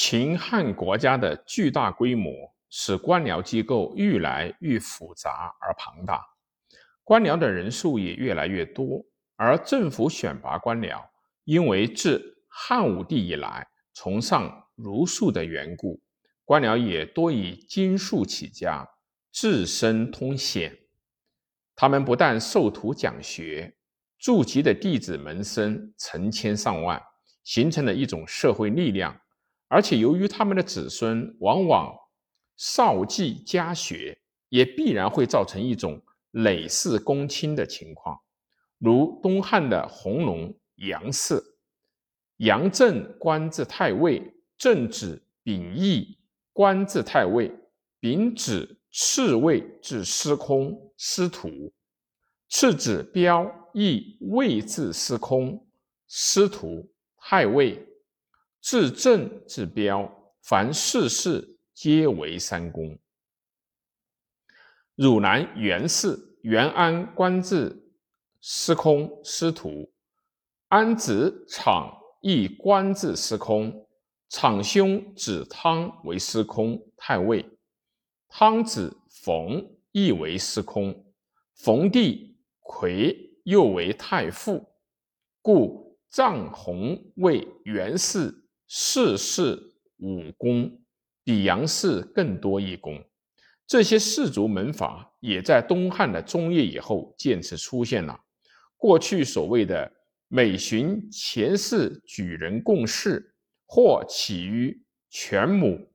秦汉国家的巨大规模使官僚机构愈来愈复杂而庞大，官僚的人数也越来越多。而政府选拔官僚，因为自汉武帝以来崇尚儒术的缘故，官僚也多以经术起家，自身通显。他们不但授徒讲学，驻籍的弟子门生成千上万，形成了一种社会力量。而且，由于他们的子孙往往少继家学，也必然会造成一种累世公卿的情况。如东汉的弘农杨氏，杨震官至太尉，正子秉义官至太尉，秉子次位至司空司徒，次子彪亦位至司空司徒太尉，至正至彪，凡四世皆为三公。汝南袁氏袁安官至。司空、司徒，安子敞亦官至司空。敞兄子汤为司空太尉，汤子冯亦为司空。冯弟魁又为太傅，故臧洪为袁氏四世五功，比杨氏更多一功。这些氏族门阀也在东汉的中叶以后渐次出现了。过去所谓的每旬前世举人共事，或起于全母，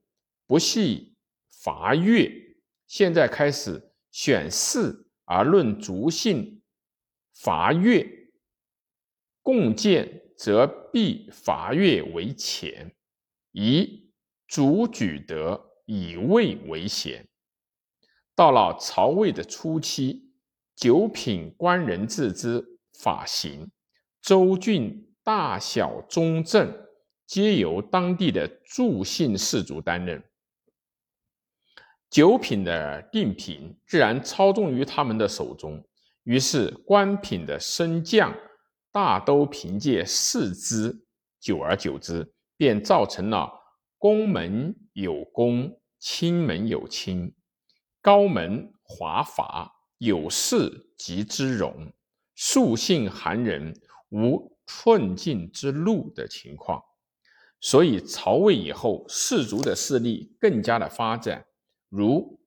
不系伐越。现在开始选氏而论族姓，伐越共建，则必伐越为前，以主举德，以位为贤。到了曹魏的初期，九品官人自知。法行，州郡大小中正，皆由当地的助姓氏族担任。九品的定品自然操纵于他们的手中，于是官品的升降大都凭借世资，久而久之，便造成了宫门有宫，亲门有亲，高门华阀，有士及之容。素性寒人无寸进之路的情况，所以曹魏以后士族的势力更加的发展。如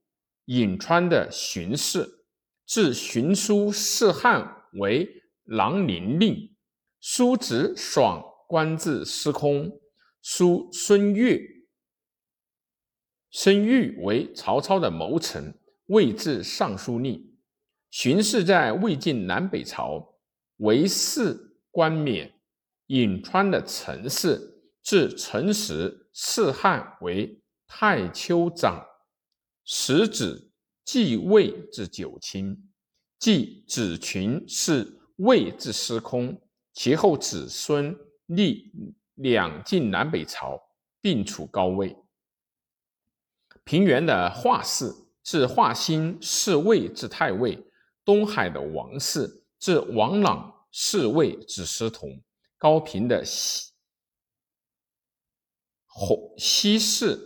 颍川的荀氏，自荀叔弑汉为郎陵令，叔侄爽官至司空，叔孙悦孙玉为曹操的谋臣，位至尚书令。荀氏在魏晋南北朝为士官冕，颍川的陈氏至陈时弑汉为太丘长，始子继位至九卿，继子群是魏至司空，其后子孙历两晋南北朝，并处高位。平原的华氏至华歆侍卫至太尉。东海的王氏至王朗侍卫至司同，高平的西侯西氏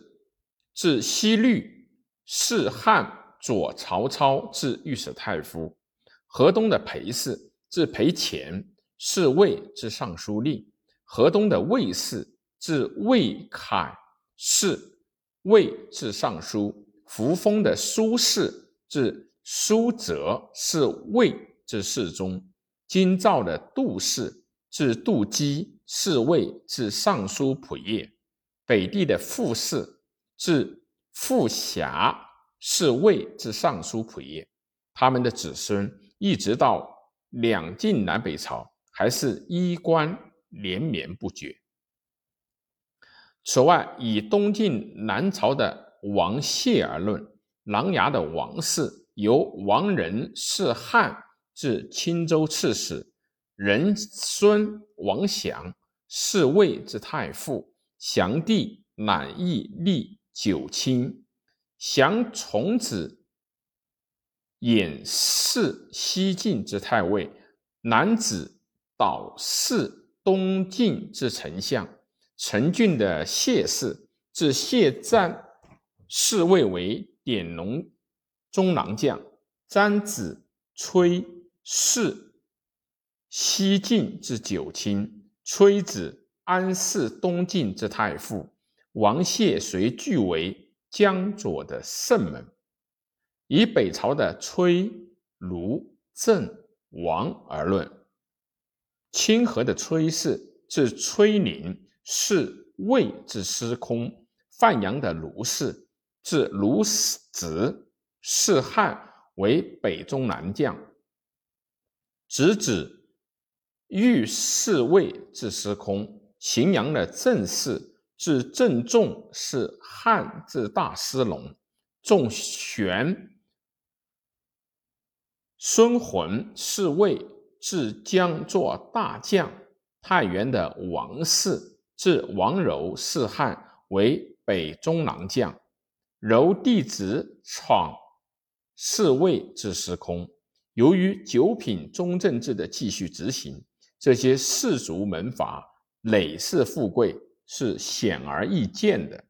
至西律是汉左曹操至御史太夫，河东的裴氏至裴潜是魏之尚书令，河东的魏氏至魏凯是魏至尚书，扶风的苏氏至。苏辙是魏之侍中，京兆的杜氏至杜基是魏至尚书仆射，北地的傅氏至傅遐是魏至尚书仆射，他们的子孙一直到两晋南北朝，还是衣冠连绵不绝。此外，以东晋南朝的王谢而论，琅琊的王氏。由王仁弑汉至青州刺史，仁孙王祥是魏之太傅，祥弟乃义立九卿，祥从子衍弑西晋之太尉，男子导弑东晋之丞相，陈俊的谢氏至谢湛侍卫为典农中郎将，詹子崔氏西晋之九卿，崔子安氏东晋之太傅，王谢随据为江左的圣门。以北朝的崔、卢、郑、王而论，清河的崔氏至崔宁是魏之司空，范阳的卢氏至卢子是汉为北中南将，直指御侍卫至司空，荥阳的郑氏至郑仲是汉至大司农，仲玄、孙浑是魏至江作大将，太原的王氏至王柔是汉为北中郎将，柔弟子闯。侍卫之司空，由于九品中正制的继续执行，这些士族门阀累世富贵是显而易见的。